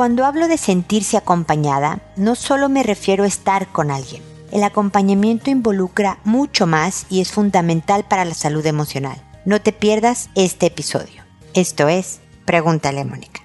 Cuando hablo de sentirse acompañada, no solo me refiero a estar con alguien. El acompañamiento involucra mucho más y es fundamental para la salud emocional. No te pierdas este episodio. Esto es Pregúntale a Mónica.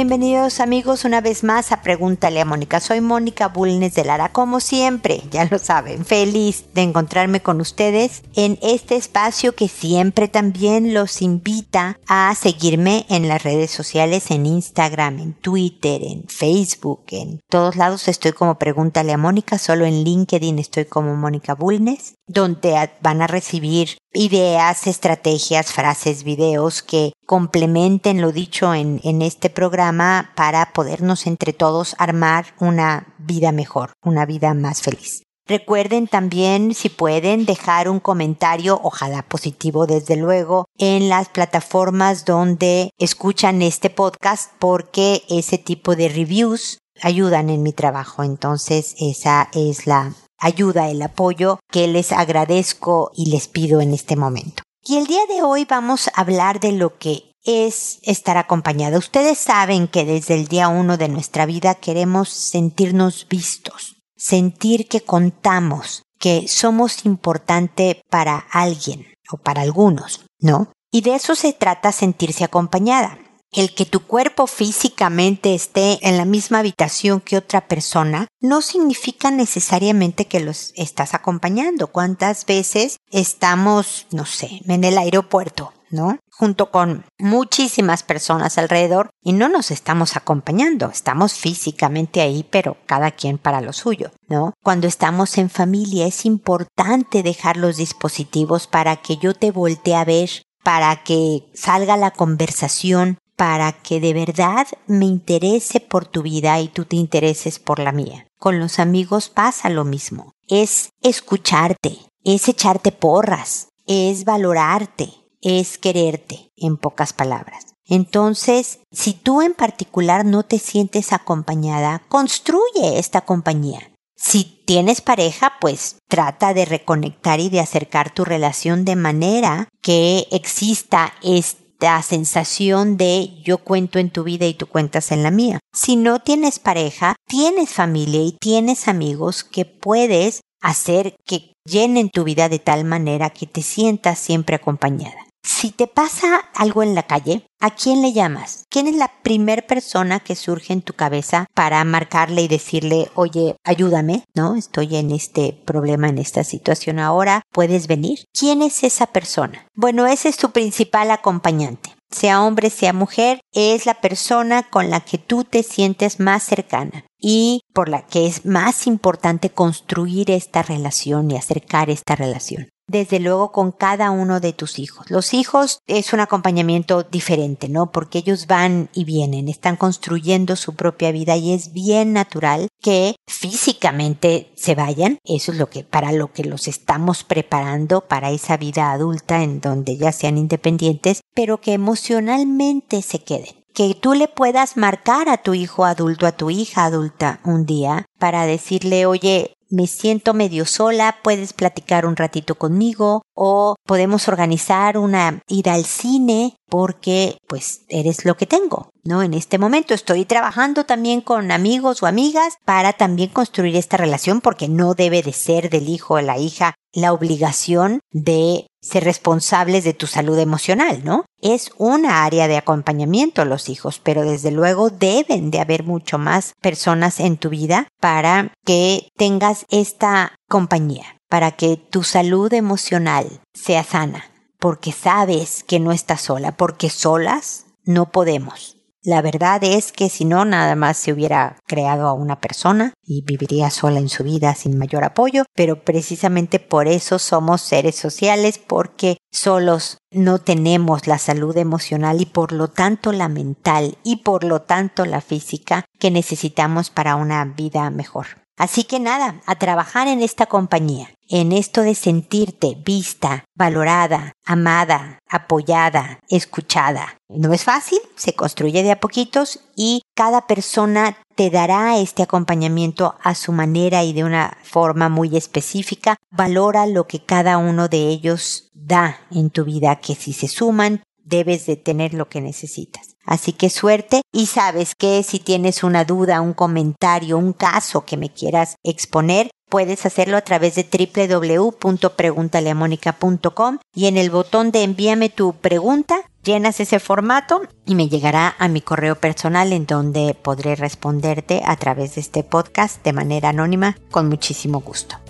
Bienvenidos amigos una vez más a Pregúntale a Mónica. Soy Mónica Bulnes de Lara, como siempre, ya lo saben, feliz de encontrarme con ustedes en este espacio que siempre también los invita a seguirme en las redes sociales, en Instagram, en Twitter, en Facebook, en todos lados estoy como Pregúntale a Mónica, solo en LinkedIn estoy como Mónica Bulnes donde van a recibir ideas, estrategias, frases, videos que complementen lo dicho en, en, este programa para podernos entre todos armar una vida mejor, una vida más feliz. Recuerden también, si pueden, dejar un comentario, ojalá positivo desde luego, en las plataformas donde escuchan este podcast porque ese tipo de reviews ayudan en mi trabajo. Entonces, esa es la ayuda, el apoyo que les agradezco y les pido en este momento. Y el día de hoy vamos a hablar de lo que es estar acompañada. Ustedes saben que desde el día uno de nuestra vida queremos sentirnos vistos, sentir que contamos, que somos importante para alguien o para algunos, ¿no? Y de eso se trata sentirse acompañada el que tu cuerpo físicamente esté en la misma habitación que otra persona no significa necesariamente que los estás acompañando. ¿Cuántas veces estamos, no sé, en el aeropuerto, ¿no? Junto con muchísimas personas alrededor y no nos estamos acompañando, estamos físicamente ahí, pero cada quien para lo suyo, ¿no? Cuando estamos en familia es importante dejar los dispositivos para que yo te voltee a ver, para que salga la conversación, para que de verdad me interese por tu vida y tú te intereses por la mía. Con los amigos pasa lo mismo. Es escucharte, es echarte porras, es valorarte, es quererte, en pocas palabras. Entonces, si tú en particular no te sientes acompañada, construye esta compañía. Si tienes pareja, pues trata de reconectar y de acercar tu relación de manera que exista este la sensación de yo cuento en tu vida y tú cuentas en la mía. Si no tienes pareja, tienes familia y tienes amigos que puedes hacer que llenen tu vida de tal manera que te sientas siempre acompañada. Si te pasa algo en la calle, ¿a quién le llamas? ¿Quién es la primer persona que surge en tu cabeza para marcarle y decirle, oye, ayúdame, ¿no? Estoy en este problema, en esta situación ahora, ¿puedes venir? ¿Quién es esa persona? Bueno, ese es tu principal acompañante sea hombre, sea mujer, es la persona con la que tú te sientes más cercana y por la que es más importante construir esta relación y acercar esta relación desde luego con cada uno de tus hijos. Los hijos es un acompañamiento diferente, ¿no? Porque ellos van y vienen, están construyendo su propia vida y es bien natural que físicamente se vayan. Eso es lo que para lo que los estamos preparando para esa vida adulta en donde ya sean independientes, pero que emocionalmente se queden que tú le puedas marcar a tu hijo adulto, a tu hija adulta un día para decirle, oye, me siento medio sola, puedes platicar un ratito conmigo o podemos organizar una ida al cine porque pues eres lo que tengo, ¿no? En este momento estoy trabajando también con amigos o amigas para también construir esta relación porque no debe de ser del hijo o la hija la obligación de ser responsables de tu salud emocional, ¿no? Es una área de acompañamiento los hijos, pero desde luego deben de haber mucho más personas en tu vida para que tengas esta compañía, para que tu salud emocional sea sana, porque sabes que no estás sola, porque solas no podemos. La verdad es que si no, nada más se hubiera creado a una persona y viviría sola en su vida sin mayor apoyo, pero precisamente por eso somos seres sociales, porque solos no tenemos la salud emocional y por lo tanto la mental y por lo tanto la física que necesitamos para una vida mejor. Así que nada, a trabajar en esta compañía, en esto de sentirte vista, valorada, amada, apoyada, escuchada. No es fácil, se construye de a poquitos y cada persona te dará este acompañamiento a su manera y de una forma muy específica. Valora lo que cada uno de ellos da en tu vida, que si se suman, debes de tener lo que necesitas. Así que suerte y sabes que si tienes una duda, un comentario, un caso que me quieras exponer, puedes hacerlo a través de www.preguntaleamónica.com y en el botón de envíame tu pregunta llenas ese formato y me llegará a mi correo personal en donde podré responderte a través de este podcast de manera anónima con muchísimo gusto.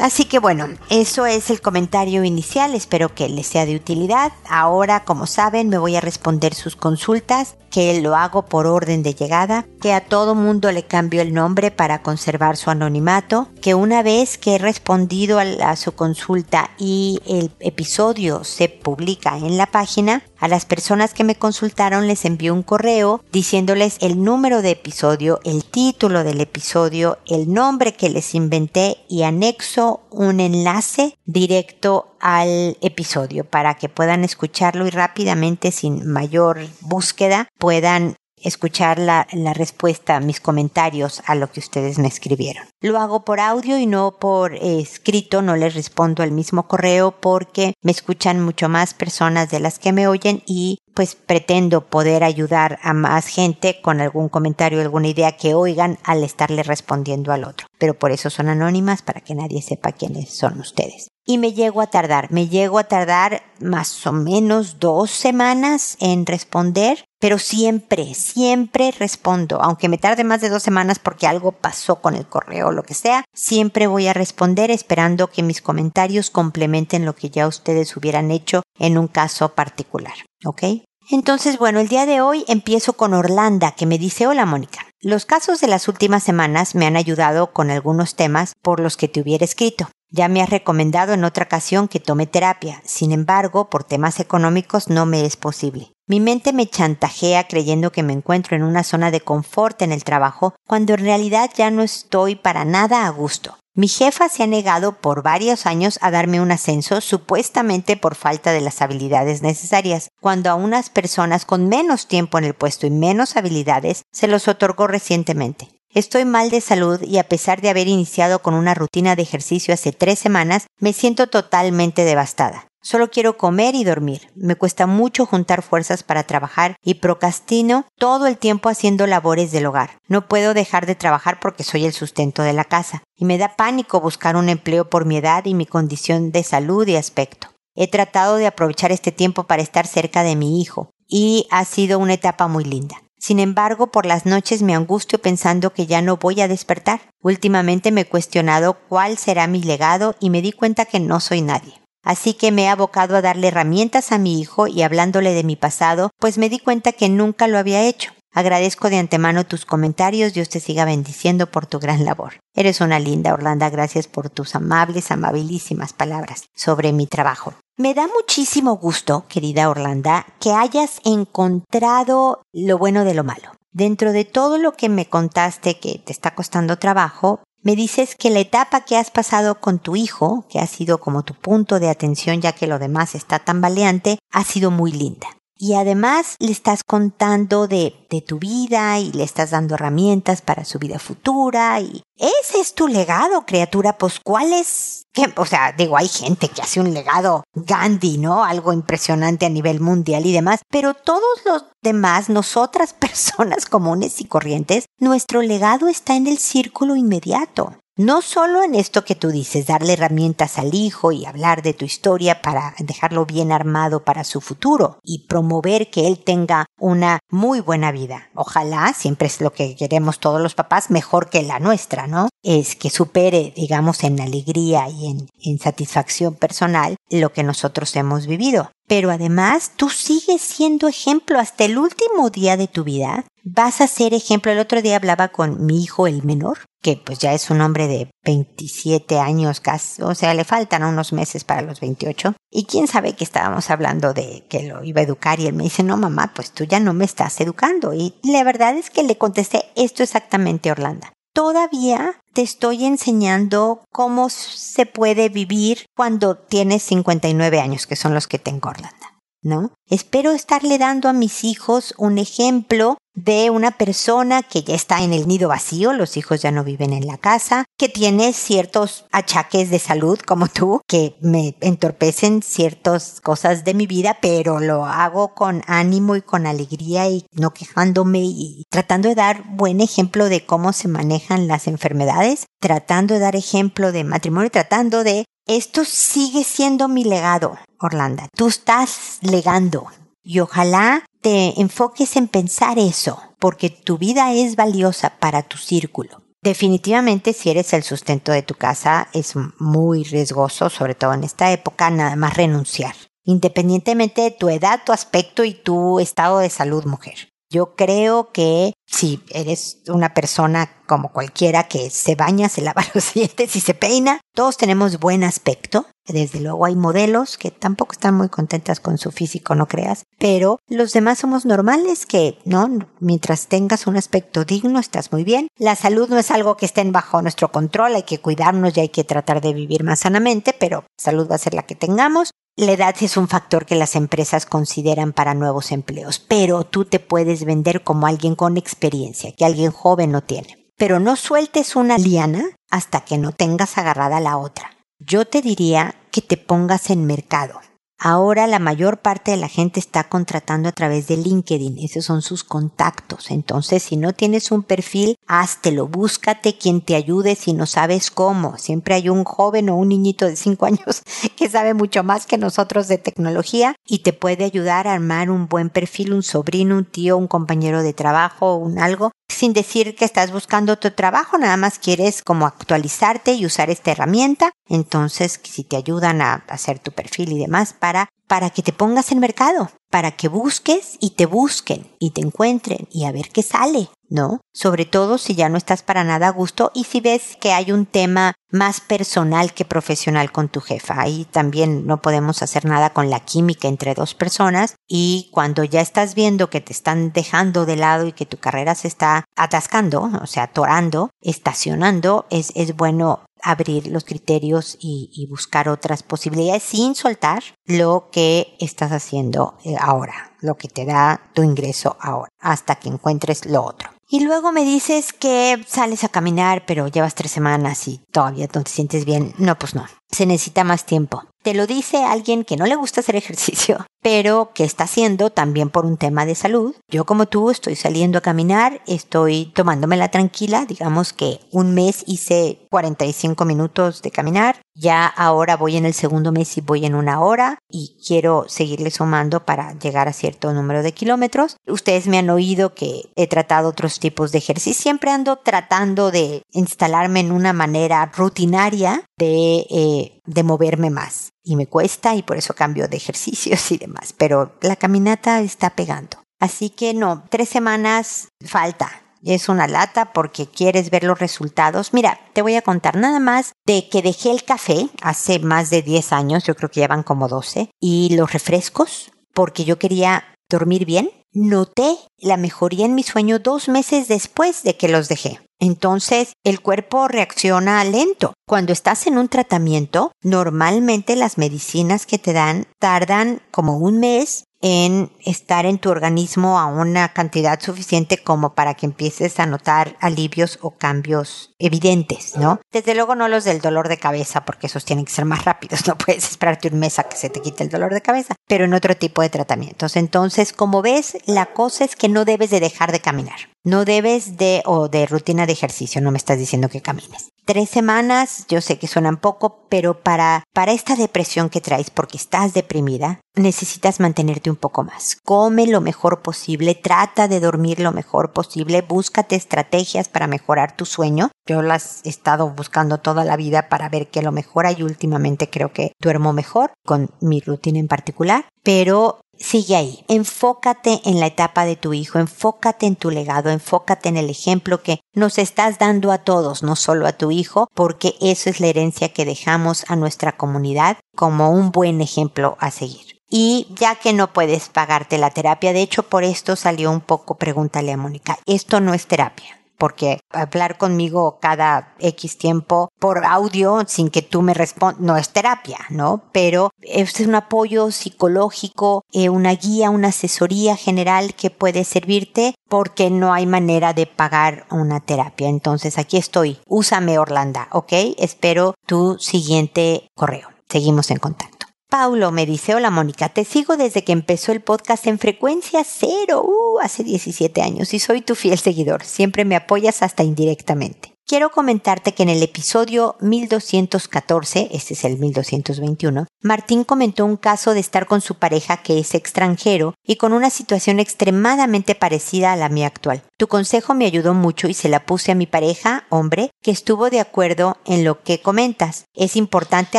Así que bueno, eso es el comentario inicial, espero que les sea de utilidad. Ahora, como saben, me voy a responder sus consultas, que lo hago por orden de llegada, que a todo mundo le cambio el nombre para conservar su anonimato, que una vez que he respondido a, su consulta y el episodio se publica en la página, a las personas que me consultaron les envío un correo diciéndoles el número de episodio, el título del episodio, el nombre que les inventé y anexo un enlace directo al episodio para que puedan escucharlo y rápidamente sin mayor búsqueda puedan escuchar la, respuesta, mis comentarios a lo que ustedes me escribieron. Lo hago por audio y no por escrito, no les respondo al mismo correo porque me escuchan mucho más personas de las que me oyen y pues pretendo poder ayudar a más gente con algún comentario, alguna idea que oigan al estarle respondiendo al otro. Pero por eso son anónimas para que nadie sepa quiénes son ustedes y me llego a tardar. Me llego a tardar más o menos dos semanas en responder, pero siempre, siempre respondo. Aunque me tarde más de dos semanas porque algo pasó con el correo o lo que sea, siempre voy a responder esperando que mis comentarios complementen lo que ya ustedes hubieran hecho en un caso particular. ¿Ok? Entonces, bueno, el día de hoy empiezo con Orlanda, que me dice, hola Mónica. Los casos de las últimas semanas me han ayudado con algunos temas por los que te hubiera escrito. Ya me has recomendado en otra ocasión que tome terapia, sin embargo, por temas económicos no me es posible. Mi mente me chantajea creyendo que me encuentro en una zona de confort en el trabajo, cuando en realidad ya no estoy para nada a gusto. Mi jefa se ha negado por varios años a darme un ascenso supuestamente por falta de las habilidades necesarias, cuando a unas personas con menos tiempo en el puesto y menos habilidades se los otorgó recientemente. Estoy mal de salud y a pesar de haber iniciado con una rutina de ejercicio hace tres semanas, me siento totalmente devastada. Solo quiero comer y dormir. Me cuesta mucho juntar fuerzas para trabajar y procrastino todo el tiempo haciendo labores del hogar. No puedo dejar de trabajar porque soy el sustento de la casa. Y me da pánico buscar un empleo por mi edad y mi condición de salud y aspecto. He tratado de aprovechar este tiempo para estar cerca de mi hijo y ha sido una etapa muy linda. Sin embargo, por las noches me angustio pensando que ya no voy a despertar. Últimamente me he cuestionado cuál será mi legado y me di cuenta que no soy nadie. Así que me he abocado a darle herramientas a mi hijo y hablándole de mi pasado, pues me di cuenta que nunca lo había hecho. Agradezco de antemano tus comentarios, Dios te siga bendiciendo por tu gran labor. Eres una linda Orlando, gracias por tus amables, amabilísimas palabras sobre mi trabajo. Me da muchísimo gusto, querida Orlanda, que hayas encontrado lo bueno de lo malo. Dentro de todo lo que me contaste que te está costando trabajo, me dices que la etapa que has pasado con tu hijo, que ha sido como tu punto de atención ya que lo demás está tan baleante, ha sido muy linda y además le estás contando de, de, tu vida y le estás dando herramientas para su vida futura y ese es tu legado, criatura, pues cuál es, o sea, digo, hay gente que hace un legado Gandhi, ¿no? Algo impresionante a nivel mundial y demás, pero todos los demás, nosotras personas comunes y corrientes, nuestro legado está en el círculo inmediato. No solo en esto que tú dices, darle herramientas al hijo y hablar de tu historia para dejarlo bien armado para su futuro y promover que él tenga una muy buena vida. Ojalá, siempre es lo que queremos todos los papás, mejor que la nuestra, ¿no? Es que supere, digamos, en alegría y en, satisfacción personal lo que nosotros hemos vivido. Pero además, tú sigues siendo ejemplo hasta el último día de tu vida. Vas a ser ejemplo. El otro día hablaba con mi hijo, el menor, que pues ya es un hombre de 27 años casi, o sea, le faltan unos meses para los 28. Y quién sabe que estábamos hablando de que lo iba a educar y él me dice, no mamá, pues tú ya no me estás educando. Y la verdad es que le contesté esto exactamente, Orlando. Todavía te estoy enseñando cómo se puede vivir cuando tienes 59 años, que son los que tengo, Orlando. ¿No? Espero estarle dando a mis hijos un ejemplo de una persona que ya está en el nido vacío, los hijos ya no viven en la casa, que tiene ciertos achaques de salud como tú, que me entorpecen ciertas cosas de mi vida, pero lo hago con ánimo y con alegría y no quejándome y tratando de dar buen ejemplo de cómo se manejan las enfermedades, tratando de dar ejemplo de matrimonio, tratando de esto sigue siendo mi legado, Orlando. Tú estás legando y ojalá te enfoques en pensar eso, porque tu vida es valiosa para tu círculo. Definitivamente, si eres el sustento de tu casa, es muy riesgoso, sobre todo en esta época, nada más renunciar, independientemente de tu edad, tu aspecto y tu estado de salud, mujer. Yo creo que si eres una persona como cualquiera que se baña, se lava los dientes y se peina, todos tenemos buen aspecto. Desde luego hay modelos que tampoco están muy contentas con su físico, no creas, pero los demás somos normales que, ¿no? Mientras tengas un aspecto digno, estás muy bien. La salud no es algo que esté bajo nuestro control, hay que cuidarnos y hay que tratar de vivir más sanamente, pero salud va a ser la que tengamos. La edad es un factor que las empresas consideran para nuevos empleos, pero tú te puedes vender como alguien con experiencia, que alguien joven no tiene. Pero no sueltes una liana hasta que no tengas agarrada la otra. Yo te diría que te pongas en mercado, Ahora la mayor parte de la gente está contratando a través de LinkedIn, esos son sus contactos. Entonces, si no tienes un perfil, háztelo, búscate quien te ayude si no sabes cómo. Siempre hay un joven o un niñito de 5 años que sabe mucho más que nosotros de tecnología y te puede ayudar a armar un buen perfil, un sobrino, un tío, un compañero de trabajo, un algo sin decir que estás buscando tu trabajo, nada más quieres como actualizarte y usar esta herramienta. Entonces, si te ayudan a hacer tu perfil y demás para, para que te pongas en mercado, para que busques y te busquen y te encuentren y a ver qué sale. ¿no? Sobre todo si ya no estás para nada a gusto y si ves que hay un tema más personal que profesional con tu jefa. Ahí también no podemos hacer nada con la química entre dos personas y cuando ya estás viendo que te están dejando de lado y que tu carrera se está atascando, o sea, atorando, estacionando, es, es bueno abrir los criterios y, buscar otras posibilidades sin soltar lo que estás haciendo eh, ahora, lo que te da tu ingreso ahora, hasta que encuentres lo otro. Y luego me dices que sales a caminar, pero llevas tres semanas y todavía no te sientes bien. No, pues no. Se necesita más tiempo. Te lo dice alguien que no le gusta hacer ejercicio, pero que está haciendo también por un tema de salud. Yo como tú estoy saliendo a caminar, estoy tomándomela tranquila, digamos que un mes hice 45 minutos de caminar, ya ahora voy en el segundo mes y voy en una hora y quiero seguirle sumando para llegar a cierto número de kilómetros. Ustedes me han oído que he tratado otros tipos de ejercicio, siempre ando tratando de instalarme en una manera rutinaria de, eh, de moverme más y me cuesta y por eso cambio de ejercicios y demás, pero la caminata está pegando. Así que no, tres semanas falta. Es una lata porque quieres ver los resultados. Mira, te voy a contar nada más de que dejé el café hace más de 10 años, yo creo que llevan como 12, y los refrescos porque yo quería dormir bien. Noté la mejoría en mi sueño dos meses después de que los dejé. Entonces, el cuerpo reacciona lento. Cuando estás en un tratamiento, normalmente las medicinas que te dan tardan como un mes en estar en tu organismo a una cantidad suficiente como para que empieces a notar alivios o cambios evidentes, ¿no? Desde luego no los del dolor de cabeza, porque esos tienen que ser más rápidos, no puedes esperarte un mes a que se te quite el dolor de cabeza, pero en otro tipo de tratamientos. Entonces, como ves, la cosa es que no debes de dejar de caminar. No debes de, o de rutina de ejercicio, no me estás diciendo que camines. Tres semanas, yo sé que suenan poco, pero para, para esta depresión que traes porque estás deprimida, necesitas mantenerte un poco más. Come lo mejor posible, trata de dormir lo mejor posible, búscate estrategias para mejorar tu sueño. Yo las he estado buscando toda la vida para ver qué lo mejora y últimamente creo que duermo mejor con mi rutina en particular, pero sigue ahí. Enfócate en la etapa de tu hijo, enfócate en tu legado, enfócate en el ejemplo que nos estás dando a todos, no solo a tu hijo, porque eso es la herencia que dejamos a nuestra comunidad como un buen ejemplo a seguir. Y ya que no puedes pagarte la terapia, de hecho por esto salió un poco, pregúntale a Mónica, esto no es terapia porque hablar conmigo cada X tiempo por audio sin que tú me respondas no es terapia, ¿no? Pero es un apoyo psicológico, eh, una guía, una asesoría general que puede servirte porque no hay manera de pagar una terapia. Entonces aquí estoy. Úsame Orlando, ¿ok? Espero tu siguiente correo. Seguimos en contacto. Paulo me dice, hola Mónica, te sigo desde que empezó el podcast en frecuencia cero, uh, hace 17 años, y soy tu fiel seguidor. Siempre me apoyas hasta indirectamente. Quiero comentarte que en el episodio 1214, este es el 1221, Martín comentó un caso de estar con su pareja que es extranjero y con una situación extremadamente parecida a la mía actual. Tu consejo me ayudó mucho y se la puse a mi pareja, hombre, que estuvo de acuerdo en lo que comentas. Es importante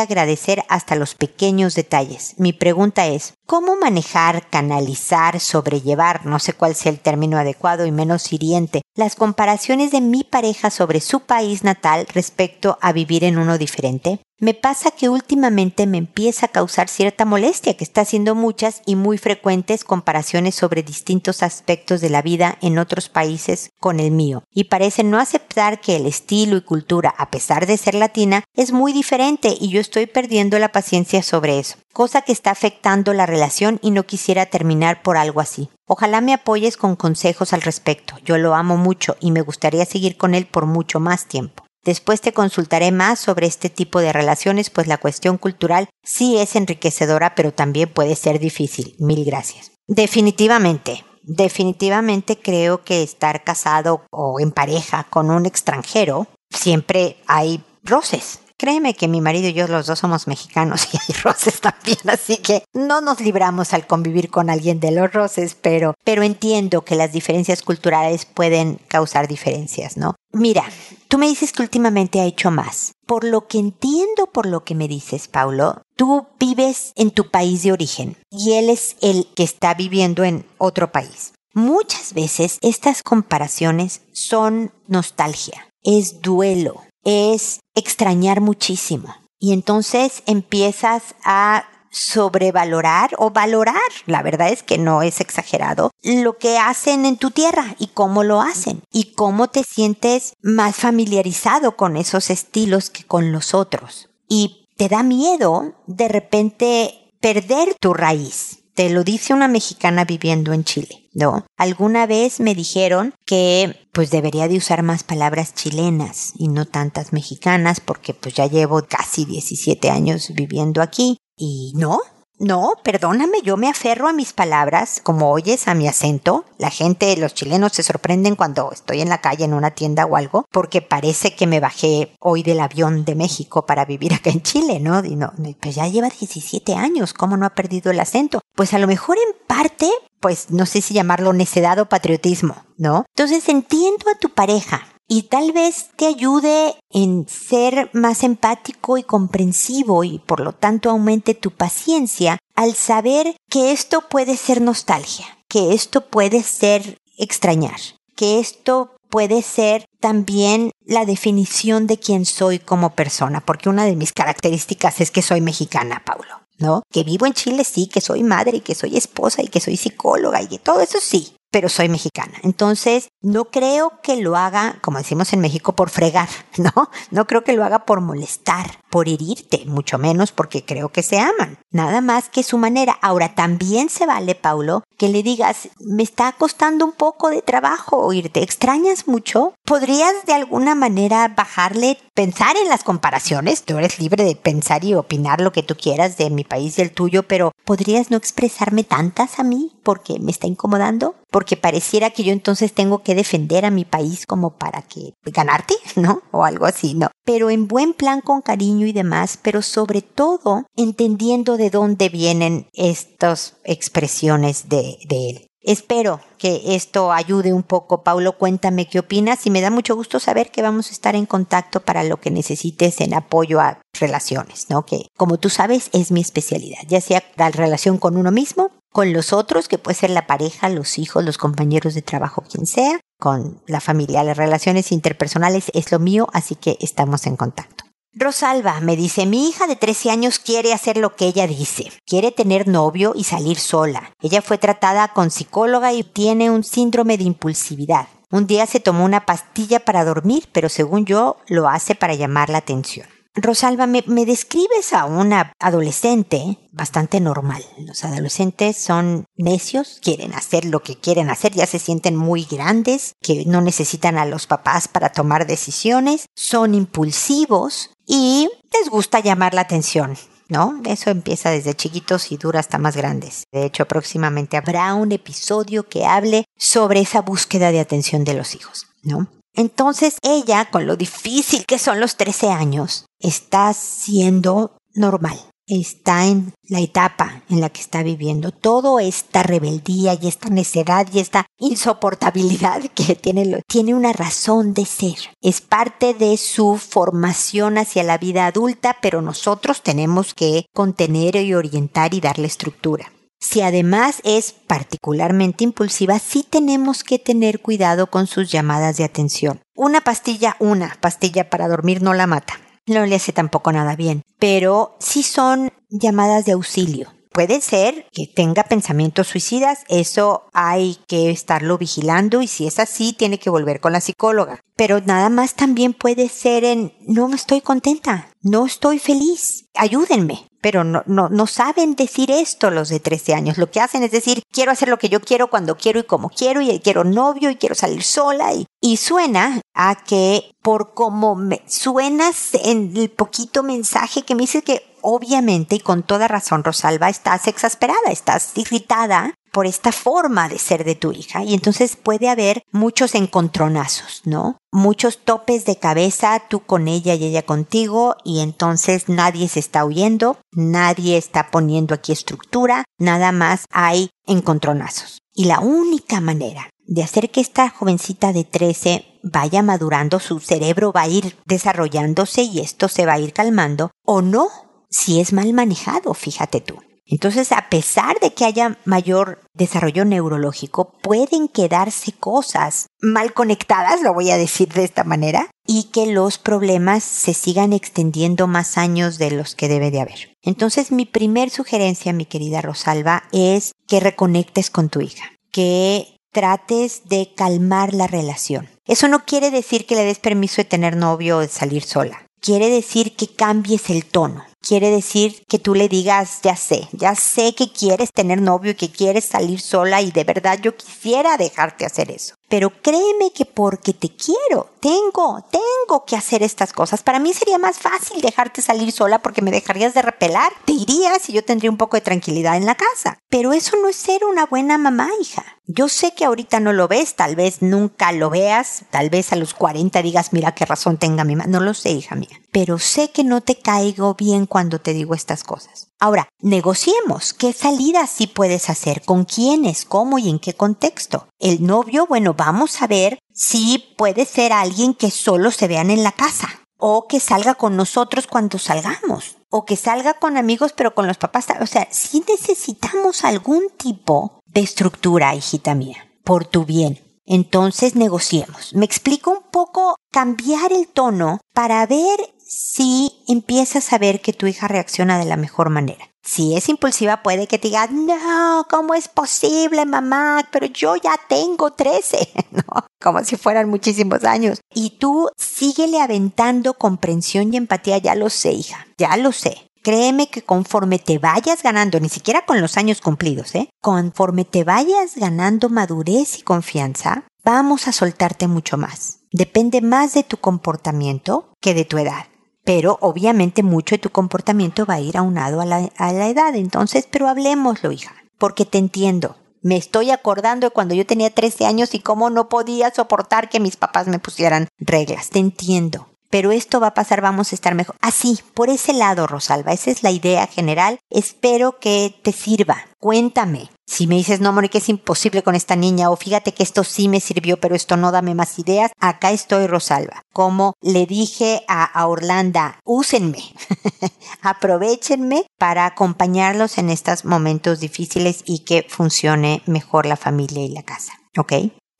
agradecer hasta los pequeños detalles. Mi pregunta es, ¿cómo manejar, canalizar, sobrellevar, no sé cuál sea el término adecuado y menos hiriente, las comparaciones de mi pareja sobre su país natal respecto a vivir en uno diferente? Me pasa que últimamente me empieza a causar cierta molestia, que está haciendo muchas y muy frecuentes comparaciones sobre distintos aspectos de la vida en otros países con el mío, y parece no aceptar que el estilo y cultura, a pesar de ser latina, es muy diferente y yo estoy perdiendo la paciencia sobre eso, cosa que está afectando la relación y no quisiera terminar por algo así. Ojalá me apoyes con consejos al respecto. Yo lo amo mucho y me gustaría seguir con él por mucho más tiempo. Después te consultaré más sobre este tipo de relaciones, pues la cuestión cultural sí es enriquecedora, pero también puede ser difícil. Mil gracias. Definitivamente, definitivamente creo que estar casado o en pareja con un extranjero siempre hay roces. Créeme que mi marido y yo los dos somos mexicanos y hay roces también, así que no nos libramos al convivir con alguien de los roces, pero, pero entiendo que las diferencias culturales pueden causar diferencias, ¿no? Mira, tú me dices que últimamente ha hecho más. Por lo que entiendo por lo que me dices, Paulo, tú vives en tu país de origen y él es el que está viviendo en otro país. Muchas veces estas comparaciones son nostalgia, es duelo, es extrañar muchísimo. Y entonces empiezas a sobrevalorar o valorar, la verdad es que no es exagerado, lo que hacen en tu tierra y cómo lo hacen y cómo te sientes más familiarizado con esos estilos que con los otros. Y te da miedo de repente perder tu raíz. Te lo dice una mexicana viviendo en Chile, ¿no? Alguna vez me dijeron que pues debería de usar más palabras chilenas y no tantas mexicanas porque pues ya llevo casi 17 años viviendo aquí y no, no, perdóname, yo me aferro a mis palabras, como oyes a mi acento. La gente, los chilenos se sorprenden cuando estoy en la calle en una tienda o algo, porque parece que me bajé hoy del avión de México para vivir acá en Chile, ¿no? Y no, pues ya lleva 17 años, ¿cómo no ha perdido el acento? Pues a lo mejor en parte, pues no sé si llamarlo necedad o patriotismo, ¿no? Entonces entiendo a tu pareja, y tal vez te ayude en ser más empático y comprensivo y por lo tanto aumente tu paciencia al saber que esto puede ser nostalgia, que esto puede ser extrañar, que esto puede ser también la definición de quién soy como persona, porque una de mis características es que soy mexicana, Paulo. ¿No? Que vivo en Chile, sí, que soy madre y que soy esposa y que soy psicóloga y que todo eso sí pero soy mexicana. Entonces, no creo que lo haga, como decimos en México, por fregar, ¿no? No creo que lo haga por molestar, por herirte, mucho menos porque creo que se aman. Nada más que su manera. Ahora, también se vale, Paulo, que le digas, me está costando un poco de trabajo oírte, extrañas mucho. ¿Podrías de alguna manera bajarle, pensar en las comparaciones? Tú eres libre de pensar y opinar lo que tú quieras de mi país y el tuyo, pero ¿podrías no expresarme tantas a mí porque me está incomodando? porque pareciera que yo entonces tengo que defender a mi país como para que ganarte, ¿no? O algo así, ¿no? Pero en buen plan con cariño y demás, pero sobre todo entendiendo de dónde vienen estas expresiones de, de él. Espero que esto ayude un poco. Paulo, cuéntame qué opinas y me da mucho gusto saber que vamos a estar en contacto para lo que necesites en apoyo a relaciones, ¿no? Que como tú sabes es mi especialidad, ya sea la relación con uno mismo con los otros, que puede ser la pareja, los hijos, los compañeros de trabajo, quien sea, con la familia, las relaciones interpersonales es lo mío, así que estamos en contacto. Rosalba me dice, mi hija de 13 años quiere hacer lo que ella dice, quiere tener novio y salir sola. Ella fue tratada con psicóloga y tiene un síndrome de impulsividad. Un día se tomó una pastilla para dormir, pero según yo lo hace para llamar la atención. Rosalba, me, describes a una adolescente bastante normal. Los adolescentes son necios, quieren hacer lo que quieren hacer, ya se sienten muy grandes, que no necesitan a los papás para tomar decisiones, son impulsivos y les gusta llamar la atención. ¿no? Eso empieza desde chiquitos y dura hasta más grandes. De hecho, próximamente habrá un episodio que hable sobre esa búsqueda de atención de los hijos, ¿no? Entonces ella, con lo difícil que son los 13 años, está siendo normal. Está en la etapa en la que está viviendo. Toda esta rebeldía y esta necedad y esta insoportabilidad que tiene, tiene una razón de ser. Es parte de su formación hacia la vida adulta, pero nosotros tenemos que contener y orientar y darle estructura. Si además es particularmente impulsiva, sí tenemos que tener cuidado con sus llamadas de atención. Una pastilla, una pastilla para dormir no la mata. No le hace tampoco nada bien, pero sí son llamadas de auxilio. Puede ser que tenga pensamientos suicidas, eso hay que estarlo vigilando y si es así tiene que volver con la psicóloga. Pero nada más también puede ser en no estoy contenta, no estoy feliz, ayúdenme pero no, no, no saben decir esto los de 13 años. Lo que hacen es decir, quiero hacer lo que yo quiero cuando quiero y como quiero y quiero novio y quiero salir sola y, suena a que por como me suenas en el poquito mensaje que me dice que obviamente y con toda razón Rosalba estás exasperada, estás irritada por esta forma de ser de tu hija y entonces puede haber muchos encontronazos, ¿no? Muchos topes de cabeza, tú con ella y ella contigo y entonces nadie se está huyendo, nadie está poniendo aquí estructura, nada más hay encontronazos. Y la única manera de hacer que esta jovencita de 13 vaya madurando, su cerebro va a ir desarrollándose y esto se va a ir calmando, o no, si es mal manejado, fíjate tú. Entonces, a pesar de que haya mayor desarrollo neurológico, pueden quedarse cosas mal conectadas, lo voy a decir de esta manera, y que los problemas se sigan extendiendo más años de los que debe de haber. Entonces, mi primer sugerencia, mi querida Rosalba, es que reconectes con tu hija, que trates de calmar la relación. Eso no quiere decir que le des permiso de tener novio o de salir sola. Quiere decir que cambies el tono quiere decir que tú le digas, ya sé, ya sé que quieres tener novio y que quieres salir sola y de verdad yo quisiera dejarte hacer eso. Pero créeme que porque te quiero, tengo, tengo que hacer estas cosas. Para mí sería más fácil dejarte salir sola porque me dejarías de repelar. Te irías y yo tendría un poco de tranquilidad en la casa. Pero eso no es ser una buena mamá, hija. Yo sé que ahorita no lo ves, tal vez nunca lo veas, tal vez a los 40 digas, mira qué razón tenga mi mamá. No lo sé, hija mía. Pero sé que no te caigo bien cuando te digo estas cosas. Ahora, negociemos qué salidas sí puedes hacer, con quiénes, cómo y en qué contexto. El novio, bueno, vamos a ver si puede ser alguien que solo se vean en la casa o que salga con nosotros cuando salgamos o que salga con amigos pero con los papás. O sea, si necesitamos algún tipo de estructura, hijita mía, por tu bien. Entonces negociemos. Me explico un poco cambiar el tono para ver si empiezas a ver que tu hija reacciona de la mejor manera. Si es impulsiva puede que te diga, no, ¿cómo es posible, mamá? Pero yo ya tengo 13, ¿no? Como si fueran muchísimos años. Y tú síguele aventando comprensión y empatía, ya lo sé, hija, ya lo sé. Créeme que conforme te vayas ganando, ni siquiera con los años cumplidos, ¿eh? Conforme te vayas ganando madurez y confianza, vamos a soltarte mucho más. Depende más de tu comportamiento que de tu edad pero obviamente mucho de tu comportamiento va a ir aunado a la, a la edad. Entonces, pero hablemoslo, hija, porque te entiendo. Me estoy acordando de cuando yo tenía 13 años y cómo no podía soportar que mis papás me pusieran reglas. Te entiendo. Pero esto va a pasar, vamos a estar mejor. Así, por ese lado, Rosalba, esa es la idea general. Espero que te sirva. Cuéntame Si me dices, no, Mónica, es imposible con esta niña, o fíjate que esto sí me sirvió, pero esto no dame más ideas, acá estoy, Rosalba. Como le dije a, a Orlanda, úsenme, aprovechenme para acompañarlos en estos momentos difíciles y que funcione mejor la familia y la casa. ¿Ok?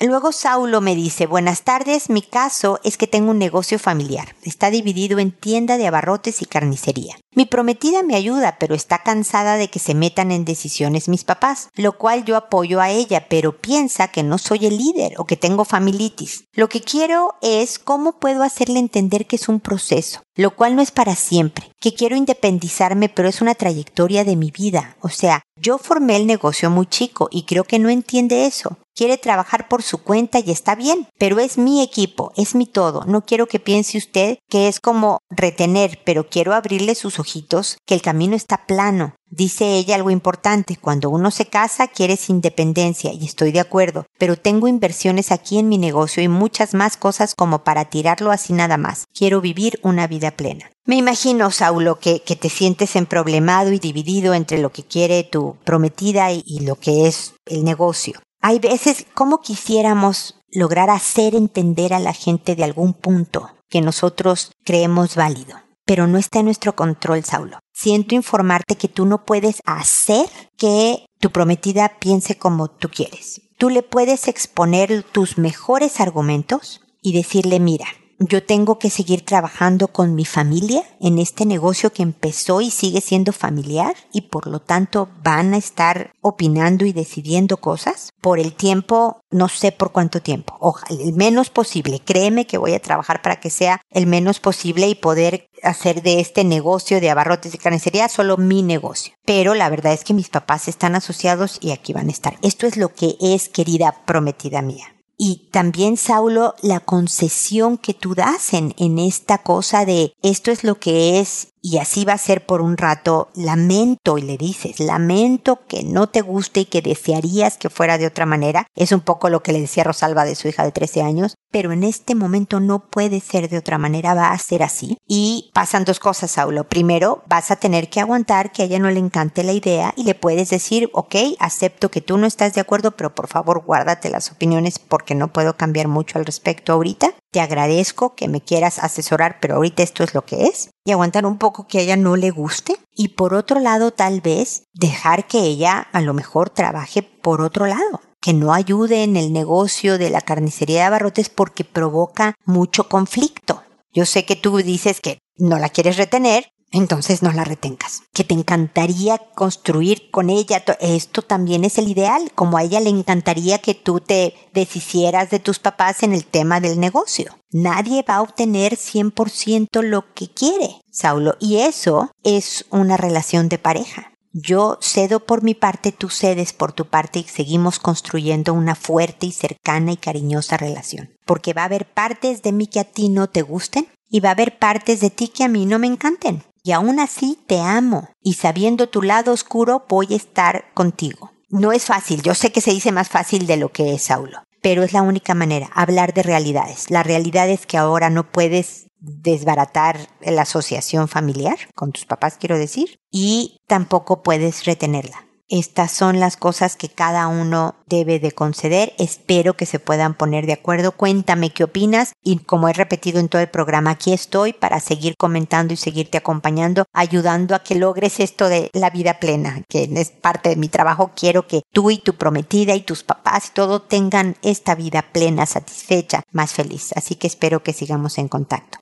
Luego Saulo me dice, buenas tardes, mi caso es que tengo un negocio familiar. Está dividido en tienda de abarrotes y carnicería. Mi prometida me ayuda, pero está cansada de que se metan en decisiones mis papás, lo cual yo apoyo a ella, pero piensa que no soy el líder o que tengo familitis. Lo que quiero es cómo puedo hacerle entender que es un proceso, lo cual no es para siempre, que quiero independizarme, pero es una trayectoria de mi vida. O sea, yo formé el negocio muy chico y creo que no entiende eso quiere trabajar por su cuenta y está bien, pero es mi equipo, es mi todo. No quiero que piense usted que es como retener, pero quiero abrirle sus ojitos que el camino está plano. Dice ella algo importante, cuando uno se casa quieres independencia y estoy de acuerdo, pero tengo inversiones aquí en mi negocio y muchas más cosas como para tirarlo así nada más. Quiero vivir una vida plena. Me imagino, Saulo, que, que te sientes emproblemado y dividido entre lo que quiere tu prometida y lo que es el negocio. Hay veces como quisiéramos lograr hacer entender a la gente de algún punto que nosotros creemos válido, pero no está en nuestro control, Saulo. Siento informarte que tú no puedes hacer que tu prometida piense como tú quieres. Tú le puedes exponer tus mejores argumentos y decirle, mira, yo tengo que seguir trabajando con mi familia en este negocio que empezó y sigue siendo familiar y por lo tanto van a estar opinando y decidiendo cosas por el tiempo, no sé por cuánto tiempo, ojalá, el menos posible. Créeme que voy a trabajar para que sea el menos posible y poder hacer de este negocio de abarrotes y carnicería solo mi negocio. Pero la verdad es que mis papás están asociados y aquí van a estar. Esto es lo que es querida prometida mía y también, Saulo, la concesión que tú das en, en esta cosa de esto es lo que es y así va a ser por un rato, lamento y le dices, lamento que no te guste y que desearías que fuera de otra manera. Es un poco lo que le decía Rosalba de su hija de 13 años, pero en este momento no puede ser de otra manera, va a ser así. Y pasan dos cosas, Saulo. Primero, vas a tener que aguantar que a ella no le encante la idea y le puedes decir, ok, acepto que tú no estás de acuerdo, pero por favor guárdate las opiniones porque no puedo cambiar mucho al respecto ahorita. Te agradezco que me quieras asesorar, pero ahorita esto es lo que es y aguantar un poco que a ella no le guste y por otro lado tal vez dejar que ella a lo mejor trabaje por otro lado que no ayude en el negocio de la carnicería de abarrotes porque provoca mucho conflicto. Yo sé que tú dices que no la quieres retener, entonces no la retengas. Que te encantaría construir con ella. Esto también es el ideal, como a ella le encantaría que tú te deshicieras de tus papás en el tema del negocio. Nadie va a obtener 100% lo que quiere, Saulo, y eso es una relación de pareja. Yo cedo por mi parte, tú cedes por tu parte y seguimos construyendo una fuerte y cercana y cariñosa relación. Porque va a haber partes de mí que a ti no te gusten y va a haber partes de ti que a mí no me encanten y aún así te amo y sabiendo tu lado oscuro voy a estar contigo. No es fácil, yo sé que se dice más fácil de lo que es Saulo, pero es la única manera, hablar de realidades. La realidad es que ahora no puedes desbaratar la asociación familiar, con tus papás quiero decir, y tampoco puedes retenerla. Estas son las cosas que cada uno debe de conceder. Espero que se puedan poner de acuerdo. Cuéntame qué opinas y como he repetido en todo el programa, aquí estoy para seguir comentando y seguirte acompañando, ayudando a que logres esto de la vida plena, que es parte de mi trabajo. Quiero que tú y tu prometida y tus papás y todo tengan esta vida plena, satisfecha, más feliz. Así que espero que sigamos en contacto.